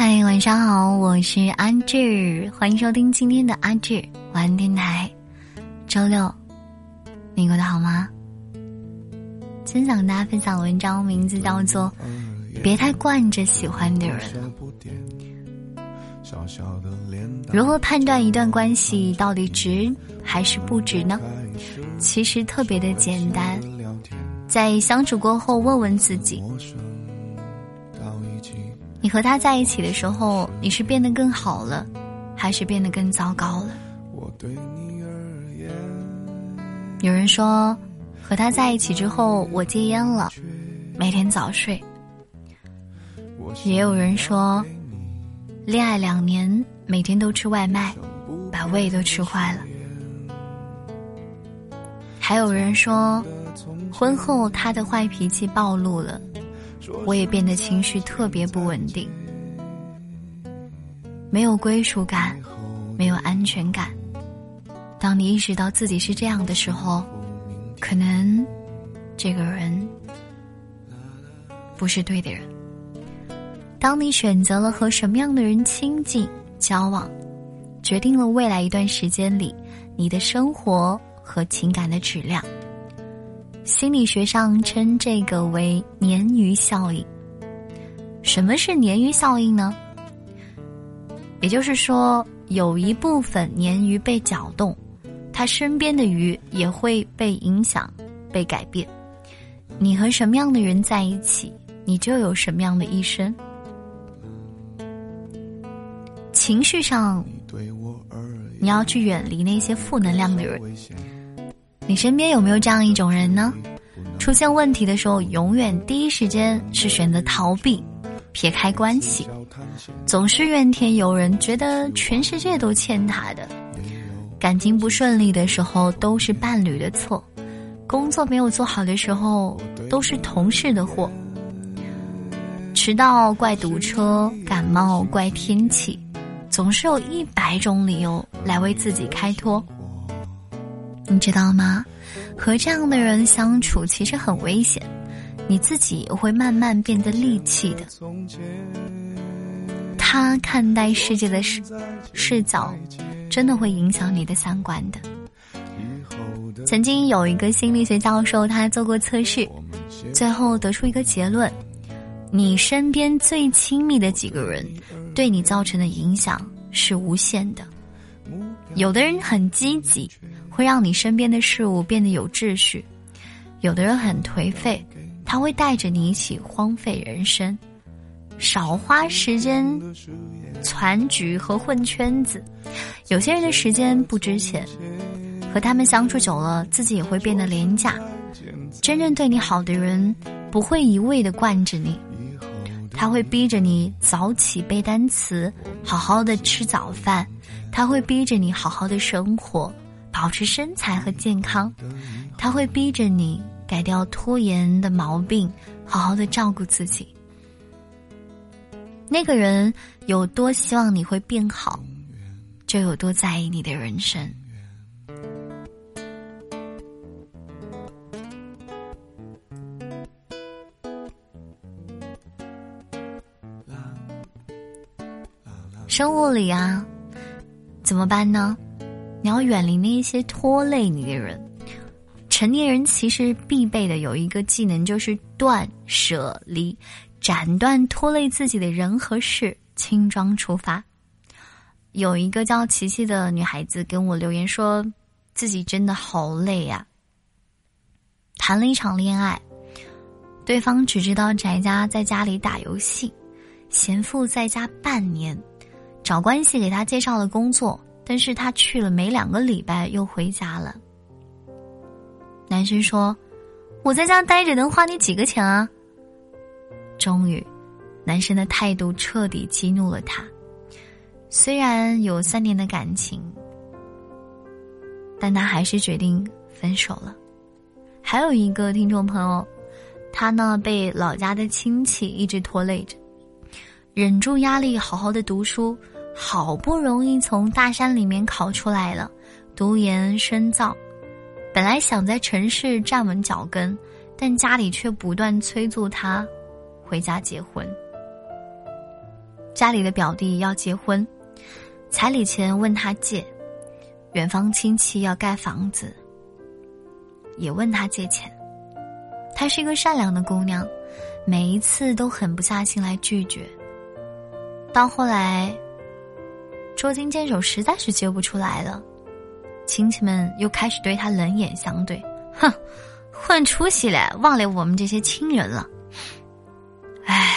嗨，晚上好，我是安志，欢迎收听今天的阿志晚安电台。周六，你过得好吗？今天想跟大家分享的文章名字叫做《别太惯着喜欢的人了》。如何判断一段关系到底值还是不值呢？其实特别的简单，在相处过后问问自己。你和他在一起的时候，你是变得更好了，还是变得更糟糕了？我对你而言有人说，和他在一起之后，我戒烟了，每天早睡。也有人说，恋爱两年，每天都吃外卖，把胃都吃坏了。还有人说，婚后他的坏脾气暴露了。我也变得情绪特别不稳定，没有归属感，没有安全感。当你意识到自己是这样的时候，可能这个人不是对的人。当你选择了和什么样的人亲近交往，决定了未来一段时间里你的生活和情感的质量。心理学上称这个为鲶鱼效应。什么是鲶鱼效应呢？也就是说，有一部分鲶鱼被搅动，它身边的鱼也会被影响、被改变。你和什么样的人在一起，你就有什么样的一生。情绪上，你要去远离那些负能量的人。你身边有没有这样一种人呢？出现问题的时候，永远第一时间是选择逃避、撇开关系，总是怨天尤人，觉得全世界都欠他的。感情不顺利的时候，都是伴侣的错；工作没有做好的时候，都是同事的祸。迟到怪堵车，感冒怪天气，总是有一百种理由来为自己开脱。你知道吗？和这样的人相处其实很危险，你自己也会慢慢变得戾气的。他看待世界的视视角，真的会影响你的三观的。曾经有一个心理学教授，他做过测试，最后得出一个结论：你身边最亲密的几个人，对你造成的影响是无限的。有的人很积极。会让你身边的事物变得有秩序，有的人很颓废，他会带着你一起荒废人生。少花时间攒局和混圈子，有些人的时间不值钱，和他们相处久了，自己也会变得廉价。真正对你好的人，不会一味的惯着你，他会逼着你早起背单词，好好的吃早饭，他会逼着你好好的生活。保持身材和健康，他会逼着你改掉拖延的毛病，好好的照顾自己。那个人有多希望你会变好，就有多在意你的人生。生物里啊，怎么办呢？你要远离那一些拖累你的人。成年人其实必备的有一个技能，就是断舍离，斩断拖累自己的人和事，轻装出发。有一个叫琪琪的女孩子跟我留言说，自己真的好累呀。谈了一场恋爱，对方只知道宅家在家里打游戏，贤妇在家半年，找关系给他介绍了工作。但是他去了没两个礼拜又回家了。男生说：“我在家待着能花你几个钱啊？”终于，男生的态度彻底激怒了他。虽然有三年的感情，但他还是决定分手了。还有一个听众朋友，他呢被老家的亲戚一直拖累着，忍住压力好好的读书。好不容易从大山里面考出来了，读研深造，本来想在城市站稳脚跟，但家里却不断催促他回家结婚。家里的表弟要结婚，彩礼钱问他借；远方亲戚要盖房子，也问他借钱。她是一个善良的姑娘，每一次都狠不下心来拒绝。到后来，捉襟见肘，实在是接不出来了，亲戚们又开始对他冷眼相对。哼，混出息了，忘了我们这些亲人了。唉，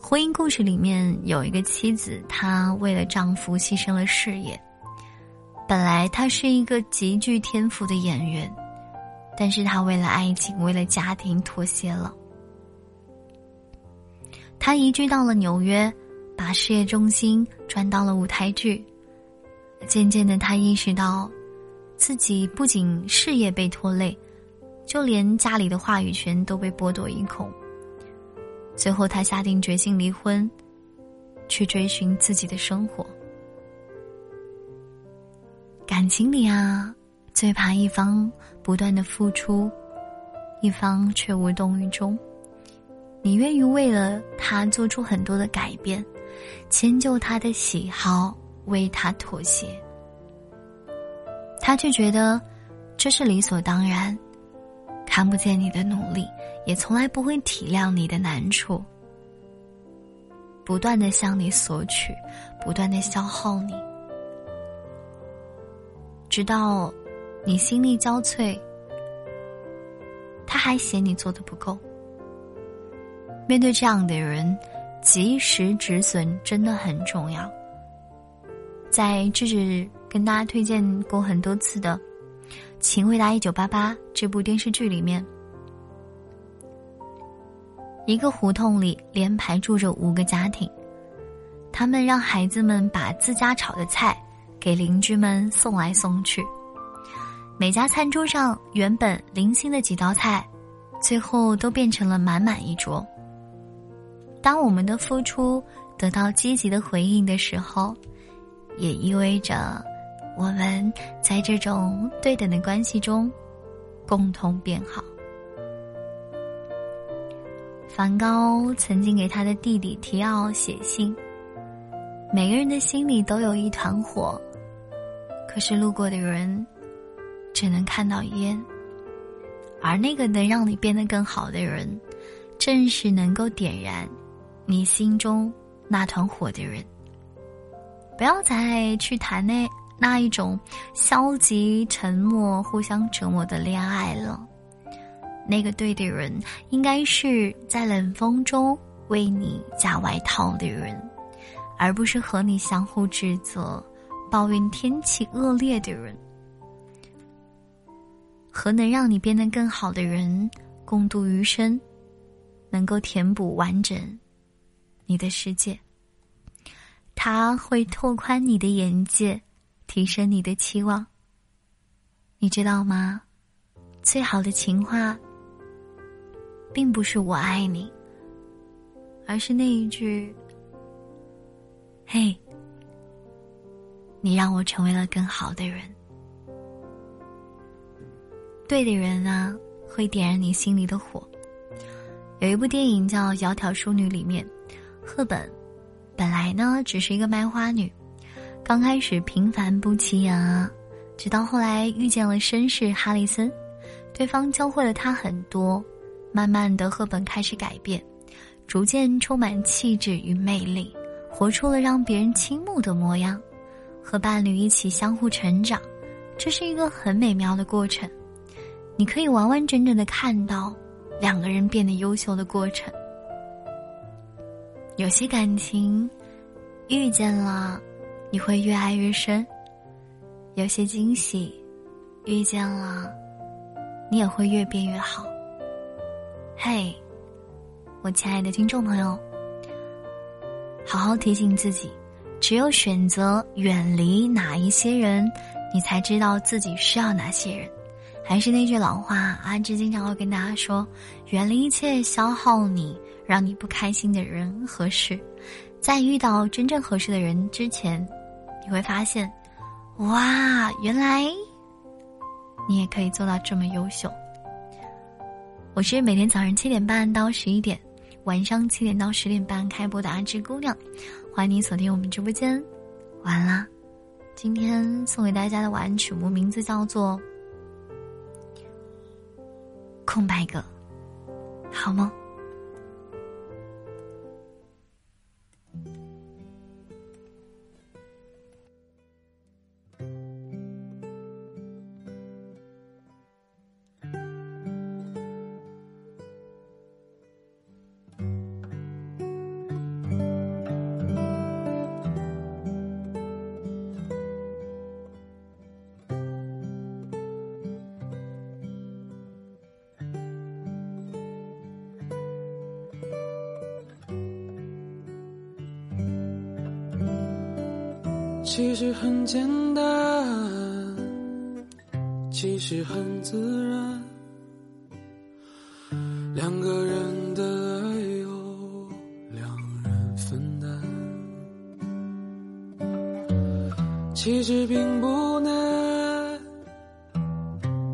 婚姻故事里面有一个妻子，她为了丈夫牺牲了事业。本来她是一个极具天赋的演员。但是他为了爱情，为了家庭妥协了。他移居到了纽约，把事业重心转到了舞台剧。渐渐的，他意识到，自己不仅事业被拖累，就连家里的话语权都被剥夺一空。最后，他下定决心离婚，去追寻自己的生活。感情里啊。最怕一方不断的付出，一方却无动于衷。你愿意为了他做出很多的改变，迁就他的喜好，为他妥协，他却觉得这是理所当然，看不见你的努力，也从来不会体谅你的难处，不断的向你索取，不断的消耗你，直到。你心力交瘁，他还嫌你做的不够。面对这样的人，及时止损真的很重要。在智智跟大家推荐过很多次的《请回答一九八八》这部电视剧里面，一个胡同里连排住着五个家庭，他们让孩子们把自家炒的菜给邻居们送来送去。每家餐桌上原本零星的几道菜，最后都变成了满满一桌。当我们的付出得到积极的回应的时候，也意味着我们在这种对等的关系中共同变好。梵高曾经给他的弟弟提奥写信：每个人的心里都有一团火，可是路过的人。只能看到烟，而那个能让你变得更好的人，正是能够点燃你心中那团火的人。不要再去谈那那一种消极、沉默、互相折磨的恋爱了。那个对的人，应该是在冷风中为你加外套的人，而不是和你相互指责、抱怨天气恶劣的人。和能让你变得更好的人共度余生，能够填补完整你的世界。他会拓宽你的眼界，提升你的期望。你知道吗？最好的情话，并不是我爱你，而是那一句：“嘿，你让我成为了更好的人。”对的人啊，会点燃你心里的火。有一部电影叫《窈窕淑女》，里面，赫本本来呢只是一个卖花女，刚开始平凡不起眼啊，直到后来遇见了绅士哈里森，对方教会了她很多，慢慢的赫本开始改变，逐渐充满气质与魅力，活出了让别人倾慕的模样，和伴侣一起相互成长，这是一个很美妙的过程。你可以完完整整的看到两个人变得优秀的过程。有些感情遇见了，你会越爱越深；有些惊喜遇见了，你也会越变越好。嘿，我亲爱的听众朋友，好好提醒自己，只有选择远离哪一些人，你才知道自己需要哪些人。还是那句老话，阿芝经常会跟大家说：远离一切消耗你、让你不开心的人和事。在遇到真正合适的人之前，你会发现，哇，原来你也可以做到这么优秀。我是每天早上七点半到十一点，晚上七点到十点半开播的《阿芝姑娘》，欢迎你锁定我们直播间。晚安啦！今天送给大家的晚安曲目名字叫做《空白格》，好吗？其实很简单，其实很自然，两个人的爱由两人分担。其实并不难，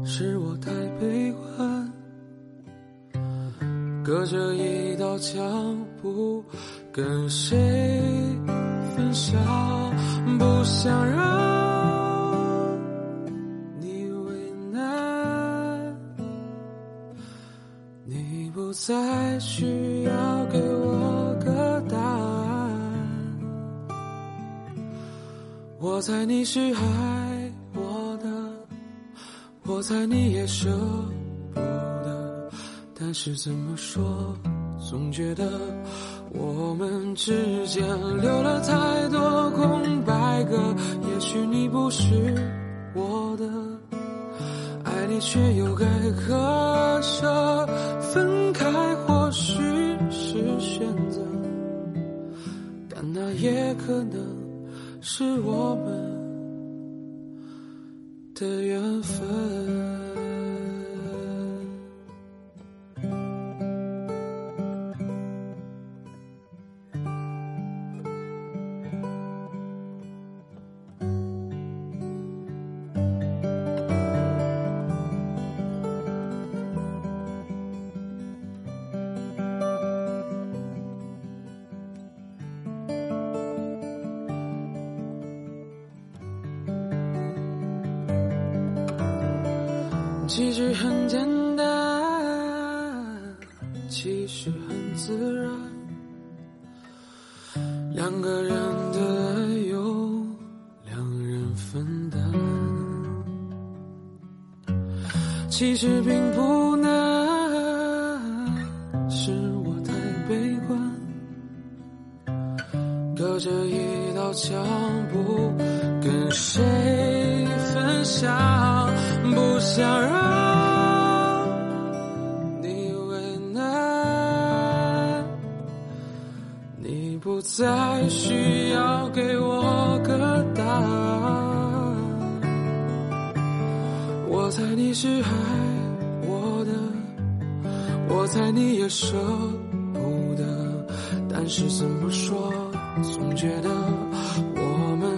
是我太悲观，隔着一道墙，不跟谁分享。不想让你为难，你不再需要给我个答案。我猜你是爱我的，我猜你也舍不得，但是怎么说，总觉得。我们之间留了太多空白格，也许你不是我的，爱你却又该割舍，分开或许是选择，但那也可能是我们的缘分。其实很简单，其实很自然，两个人的爱由两人分担。其实并不难，是我太悲观，隔着一道墙，不跟谁分享，不想让你为难。你。不再需要给我个答案，我猜你是爱我的，我猜你也舍不得，但是怎么说，总觉得我们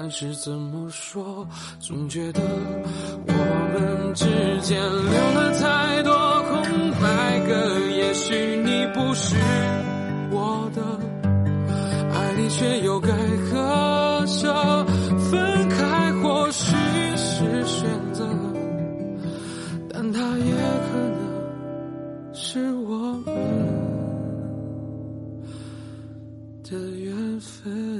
但是怎么说，总觉得我们之间留了太多空。白格，也许你不是我的，爱你却又该割舍，分开或许是选择，但它也可能是我们的缘分。